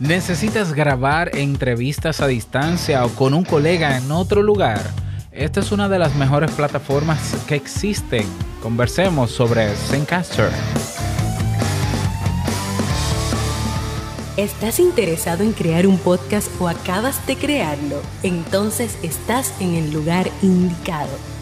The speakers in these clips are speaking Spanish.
¿Necesitas grabar entrevistas a distancia o con un colega en otro lugar? Esta es una de las mejores plataformas que existen. Conversemos sobre Zencaster. ¿Estás interesado en crear un podcast o acabas de crearlo? Entonces estás en el lugar indicado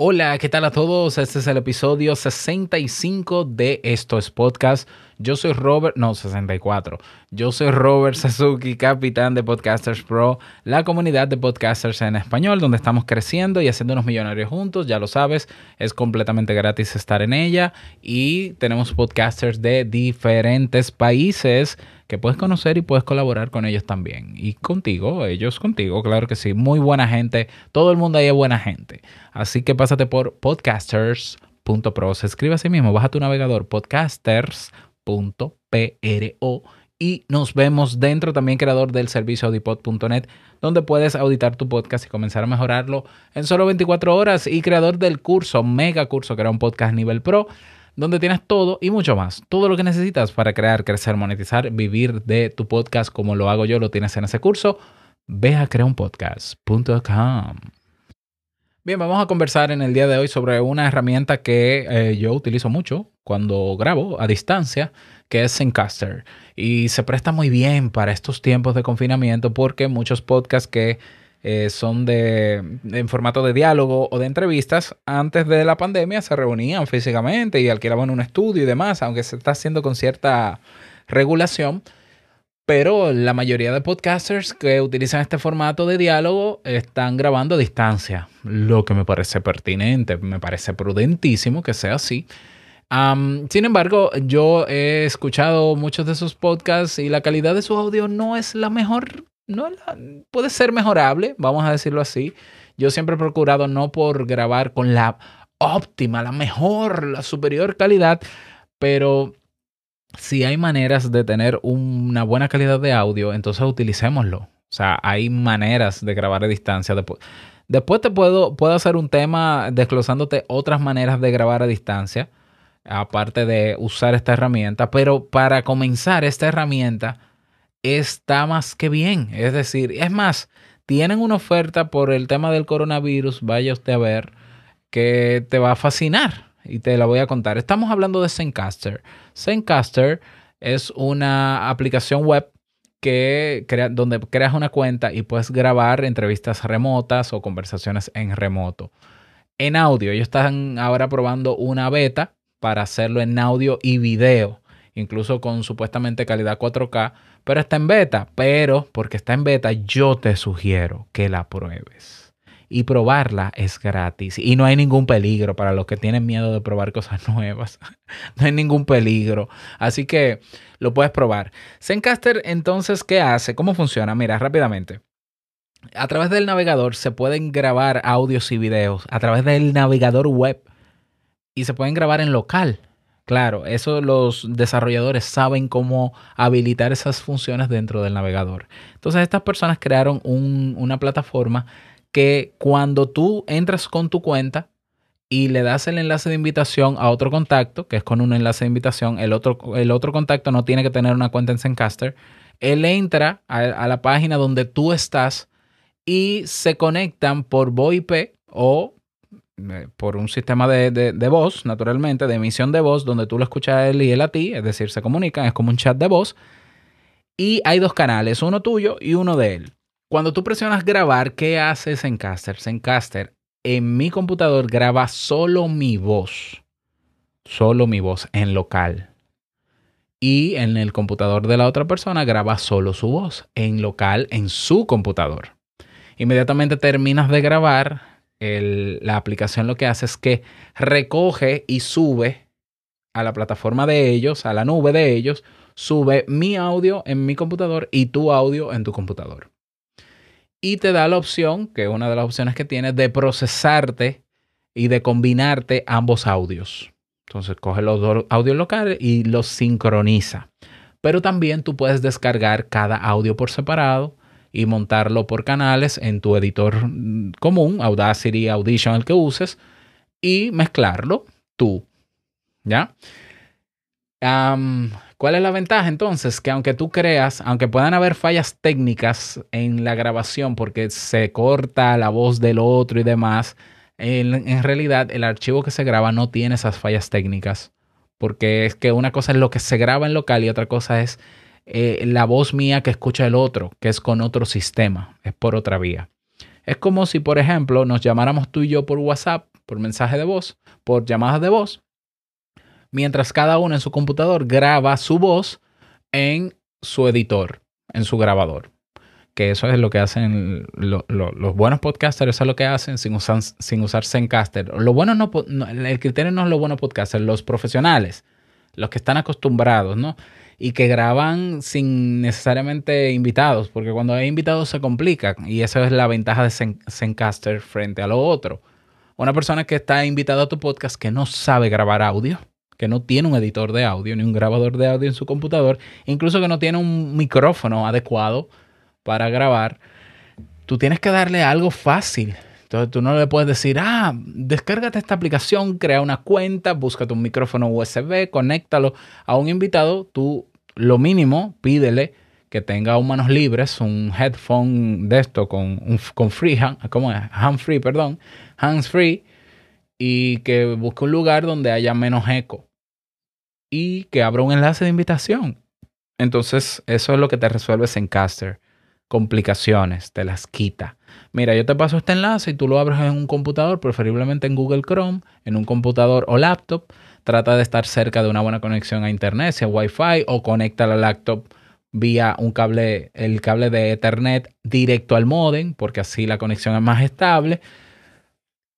Hola, ¿qué tal a todos? Este es el episodio 65 de Esto es Podcast. Yo soy Robert, no, 64. Yo soy Robert Sasuki, capitán de Podcasters Pro, la comunidad de podcasters en español, donde estamos creciendo y haciéndonos millonarios juntos. Ya lo sabes, es completamente gratis estar en ella y tenemos podcasters de diferentes países que puedes conocer y puedes colaborar con ellos también. Y contigo, ellos contigo, claro que sí. Muy buena gente. Todo el mundo ahí es buena gente. Así que pásate por podcasters.pro. Se escribe así mismo. Baja tu navegador podcasters.pro y nos vemos dentro también creador del servicio audipod.net donde puedes auditar tu podcast y comenzar a mejorarlo en solo 24 horas y creador del curso, mega curso que era un podcast nivel pro donde tienes todo y mucho más. Todo lo que necesitas para crear, crecer, monetizar, vivir de tu podcast como lo hago yo, lo tienes en ese curso. Ve a creaunpodcast.com. Bien, vamos a conversar en el día de hoy sobre una herramienta que eh, yo utilizo mucho cuando grabo a distancia, que es Zencaster. Y se presta muy bien para estos tiempos de confinamiento porque muchos podcasts que eh, son de, en formato de diálogo o de entrevistas, antes de la pandemia se reunían físicamente y alquilaban un estudio y demás, aunque se está haciendo con cierta regulación. Pero la mayoría de podcasters que utilizan este formato de diálogo están grabando a distancia, lo que me parece pertinente, me parece prudentísimo que sea así. sin embargo, yo he escuchado muchos de esos podcasts y la calidad de su audio no es la mejor no puede ser mejorable, vamos a decirlo así. Yo siempre he procurado no por grabar con la óptima, la mejor, la superior calidad, pero si hay maneras de tener una buena calidad de audio, entonces utilicémoslo. O sea, hay maneras de grabar a distancia. Después, después te puedo, puedo hacer un tema desglosándote otras maneras de grabar a distancia, aparte de usar esta herramienta. Pero para comenzar, esta herramienta está más que bien. Es decir, es más, tienen una oferta por el tema del coronavirus, vaya usted a ver, que te va a fascinar y te la voy a contar. Estamos hablando de Zencaster. Zencaster es una aplicación web que crea, donde creas una cuenta y puedes grabar entrevistas remotas o conversaciones en remoto. En audio, ellos están ahora probando una beta para hacerlo en audio y video, incluso con supuestamente calidad 4K pero está en beta. Pero porque está en beta, yo te sugiero que la pruebes. Y probarla es gratis. Y no hay ningún peligro para los que tienen miedo de probar cosas nuevas. no hay ningún peligro. Así que lo puedes probar. Zencaster, entonces, ¿qué hace? ¿Cómo funciona? Mira, rápidamente. A través del navegador se pueden grabar audios y videos. A través del navegador web. Y se pueden grabar en local. Claro, eso los desarrolladores saben cómo habilitar esas funciones dentro del navegador. Entonces estas personas crearon una plataforma que cuando tú entras con tu cuenta y le das el enlace de invitación a otro contacto, que es con un enlace de invitación, el otro, el otro contacto no tiene que tener una cuenta en Zencaster, él entra a, la página donde tú estás y se conectan por VoIP o por un sistema de, voz, naturalmente, de emisión de voz, donde tú lo escuchas a él y él a ti, es decir, se comunican, es como un chat de voz. Y hay dos canales, uno tuyo y uno de él. Cuando tú presionas grabar, ¿qué hace Zencaster? Zencaster en mi computador graba solo mi voz, solo mi voz en local. Y en el computador de la otra persona graba solo su voz en local en su computador. Inmediatamente terminas de grabar, la aplicación lo que hace es que recoge y sube a la plataforma de ellos, a la nube de ellos, sube mi audio en mi computador y tu audio en tu computador. Y te da la opción, que es una de las opciones que tiene, de procesarte y de combinarte ambos audios. Entonces coge los dos audios locales y los sincroniza. Pero también tú puedes descargar cada audio por separado y montarlo por canales en tu editor común, Audacity, Audition, el que uses, y mezclarlo tú. ¿Ya? ¿Cuál es la ventaja entonces? Que aunque tú creas, aunque puedan haber fallas técnicas en la grabación porque se corta la voz del otro y demás, en, realidad el archivo que se graba no tiene esas fallas técnicas. Porque es que una cosa es lo que se graba en local y otra cosa es eh, la voz mía que escucha el otro, que es con otro sistema, es por otra vía. Es como si, por ejemplo, nos llamáramos tú y yo por WhatsApp, por mensaje de voz, por llamadas de voz, mientras cada uno en su computador graba su voz en su editor, en su grabador que eso es lo que hacen los buenos podcasters, eso es lo que hacen sin usar, sin usar Zencaster. Lo bueno no, el criterio no es los buenos podcasters, los profesionales, los que están acostumbrados, ¿no? Y que graban sin necesariamente invitados, porque cuando hay invitados se complica y esa es la ventaja de Zencaster frente a lo otro. Una persona que está invitada a tu podcast que no sabe grabar audio, que no tiene un editor de audio ni un grabador de audio en su computador, incluso que no tiene un micrófono adecuado para grabar, tú tienes que darle algo fácil. Entonces tú no le puedes decir, ah, descárgate esta aplicación, crea una cuenta, búscate un micrófono USB, conéctalo a un invitado. Tú lo mínimo, pídele que tenga manos libres, un headphone de esto con, con free, ¿cómo es? Hand free, perdón, hands free, y que busque un lugar donde haya menos eco y que abra un enlace de invitación. Entonces, eso es lo que te resuelves en Caster complicaciones, te las quita. Mira, yo te paso este enlace y tú lo abres en un computador, preferiblemente en Google Chrome, en un computador o laptop. Trata de estar cerca de una buena conexión a internet, sea Wi-Fi o conecta la laptop vía un cable, el cable de Ethernet directo al modem, porque así la conexión es más estable.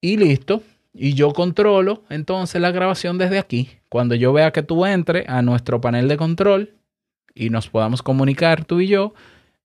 Y listo. Y yo controlo entonces la grabación desde aquí. Cuando yo vea que tú entres a nuestro panel de control y nos podamos comunicar tú y yo,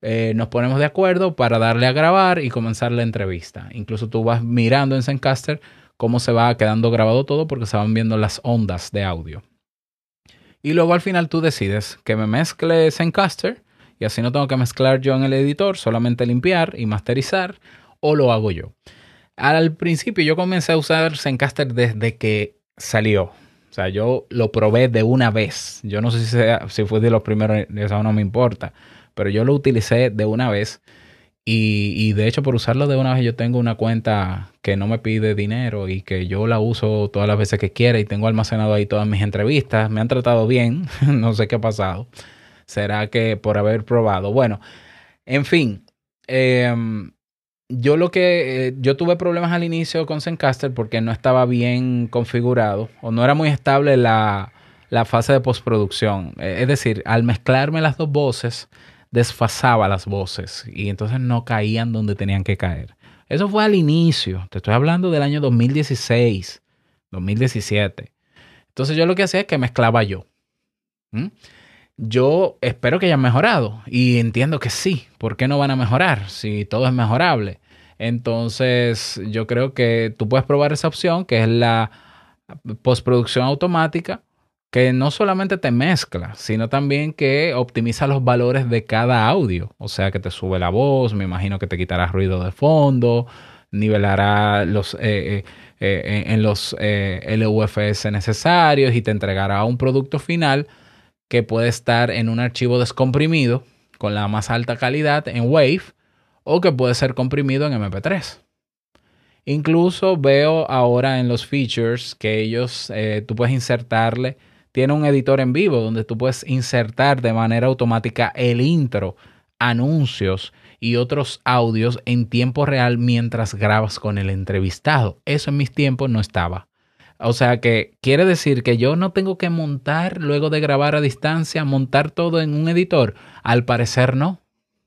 eh, nos ponemos de acuerdo para darle a grabar y comenzar la entrevista. Incluso tú vas mirando en Zencaster cómo se va quedando grabado todo porque se van viendo las ondas de audio. Y luego al final tú decides que me mezcle Zencaster y así no tengo que mezclar yo en el editor, solamente limpiar y masterizar o lo hago yo. Al principio yo comencé a usar Zencaster desde que salió. O sea, yo lo probé de una vez. Yo no sé si, fue de los primeros, eso no me importa pero yo lo utilicé de una vez. Y, de hecho, por usarlo de una vez, yo tengo una cuenta que no me pide dinero y que yo la uso todas las veces que quiera y tengo almacenado ahí todas mis entrevistas. Me han tratado bien, no sé qué ha pasado. ¿Será que por haber probado? Bueno, en fin, em, yo lo que eh, yo tuve problemas al inicio con Zencaster porque no estaba bien configurado o no era muy estable la, la fase de postproducción. Es decir, al mezclarme las dos voces, desfasaba las voces y entonces no caían donde tenían que caer. Eso fue al inicio, te estoy hablando del año 2016, 2017. Entonces yo lo que hacía es que mezclaba yo. Yo espero que hayan mejorado y entiendo que sí. ¿Por qué no van a mejorar si todo es mejorable? Entonces yo creo que tú puedes probar esa opción que es la postproducción automática que no solamente te mezcla, sino también que optimiza los valores de cada audio. O sea, que te sube la voz, me imagino que te quitará ruido de fondo, nivelará los, eh, eh, eh, en los LUFS necesarios y te entregará un producto final que puede estar en un archivo descomprimido con la más alta calidad en WAVE o que puede ser comprimido en MP3. Incluso veo ahora en los features que ellos, tú puedes insertarle tiene un editor en vivo donde tú puedes insertar de manera automática el intro, anuncios y otros audios en tiempo real mientras grabas con el entrevistado. Eso en mis tiempos no estaba. O sea que quiere decir que yo no tengo que montar luego de grabar a distancia, montar todo en un editor. Al parecer no,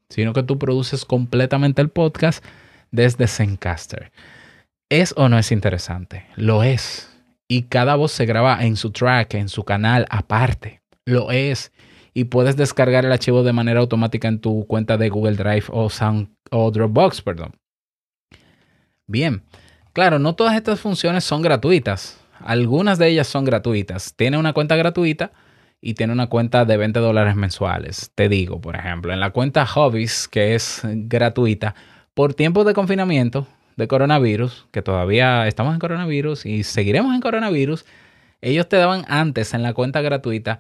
sino que tú produces completamente el podcast desde Zencaster. ¿Es o no es interesante? Lo es y cada voz se graba en su track, en su canal aparte. Lo es. y puedes descargar el archivo de manera automática en tu cuenta de Google Drive o, Sound, o Dropbox. Perdón. Bien, claro, no todas estas funciones son gratuitas. Algunas de ellas son gratuitas. Tiene una cuenta gratuita y tiene una cuenta de 20 dólares mensuales. Te digo, por ejemplo, en la cuenta Hobbies, que es gratuita, por tiempo de confinamiento de coronavirus, que todavía estamos en coronavirus y seguiremos en coronavirus, ellos te daban antes en la cuenta gratuita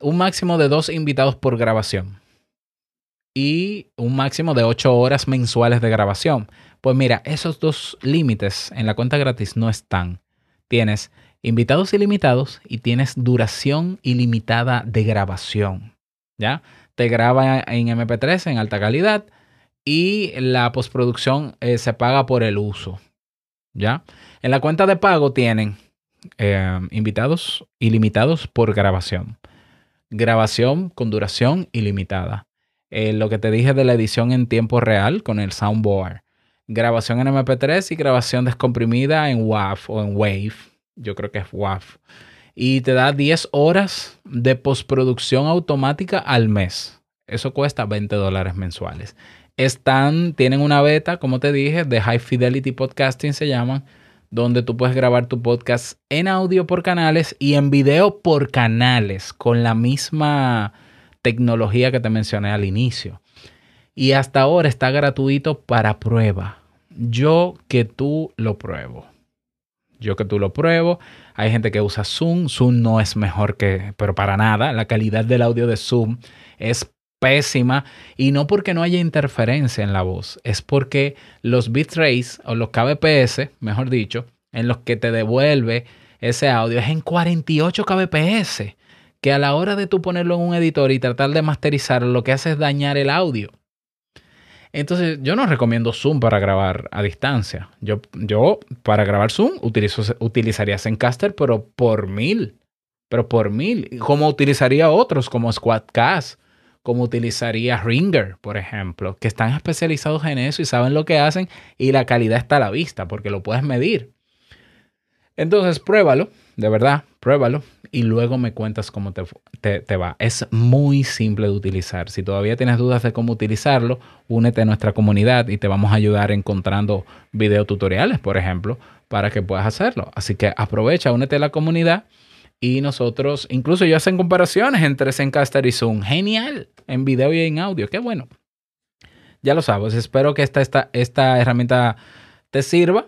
un máximo de dos invitados por grabación y un máximo de ocho horas mensuales de grabación. Pues mira, esos dos límites en la cuenta gratis no están. Tienes invitados ilimitados y tienes duración ilimitada de grabación. ¿Ya? Te graba en MP3 en alta calidad y la postproducción eh, se paga por el uso. ¿Ya? En la cuenta de pago tienen eh, invitados ilimitados por grabación. Grabación con duración ilimitada. Eh, lo que te dije de la edición en tiempo real con el soundboard. Grabación en MP3 y grabación descomprimida en WAV o en WAVE. Yo creo que es WAV. Y te da 10 horas de postproducción automática al mes. Eso cuesta 20 dólares mensuales. Están, tienen una beta, como te dije, de High Fidelity Podcasting se llaman, donde tú puedes grabar tu podcast en audio por canales y en video por canales con la misma tecnología que te mencioné al inicio. Y hasta ahora está gratuito para prueba. Yo que tú lo pruebo. Yo que tú lo pruebo. Hay gente que usa Zoom. Zoom no es mejor que, pero para nada. La calidad del audio de Zoom es pésima y no porque no haya interferencia en la voz, es porque los bitrates o los kbps, mejor dicho, en los que te devuelve ese audio es en 48 kbps, que a la hora de tú ponerlo en un editor y tratar de masterizarlo, lo que hace es dañar el audio. Entonces, yo no recomiendo Zoom para grabar a distancia. Yo, yo para grabar Zoom utilizo, utilizaría Zencaster, pero por mil. Pero por mil. Como utilizaría otros, como Squadcast como utilizaría Ringer, por ejemplo, que están especializados en eso y saben lo que hacen y la calidad está a la vista porque lo puedes medir. Entonces, pruébalo, de verdad, pruébalo y luego me cuentas cómo te, te, va. Es muy simple de utilizar. Si todavía tienes dudas de cómo utilizarlo, únete a nuestra comunidad y te vamos a ayudar encontrando videotutoriales, por ejemplo, para que puedas hacerlo. Así que aprovecha, únete a la comunidad y nosotros, incluso yo hacen comparaciones entre Zencaster y Zoom. Genial, en video y en audio. Qué bueno. Ya lo sabes. Espero que esta, esta, esta herramienta te sirva,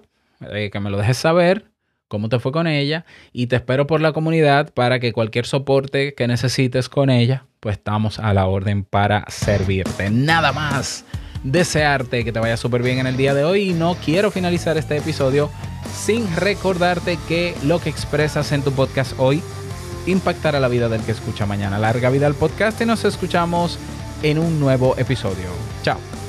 eh, que me lo dejes saber cómo te fue con ella y te espero por la comunidad para que cualquier soporte que necesites con ella, pues estamos a la orden para servirte. Nada más desearte que te vaya súper bien en el día de hoy y no quiero finalizar este episodio sin recordarte que lo que expresas en tu podcast hoy impactará la vida del que escucha mañana. Larga vida al podcast y nos escuchamos en un nuevo episodio. Chao.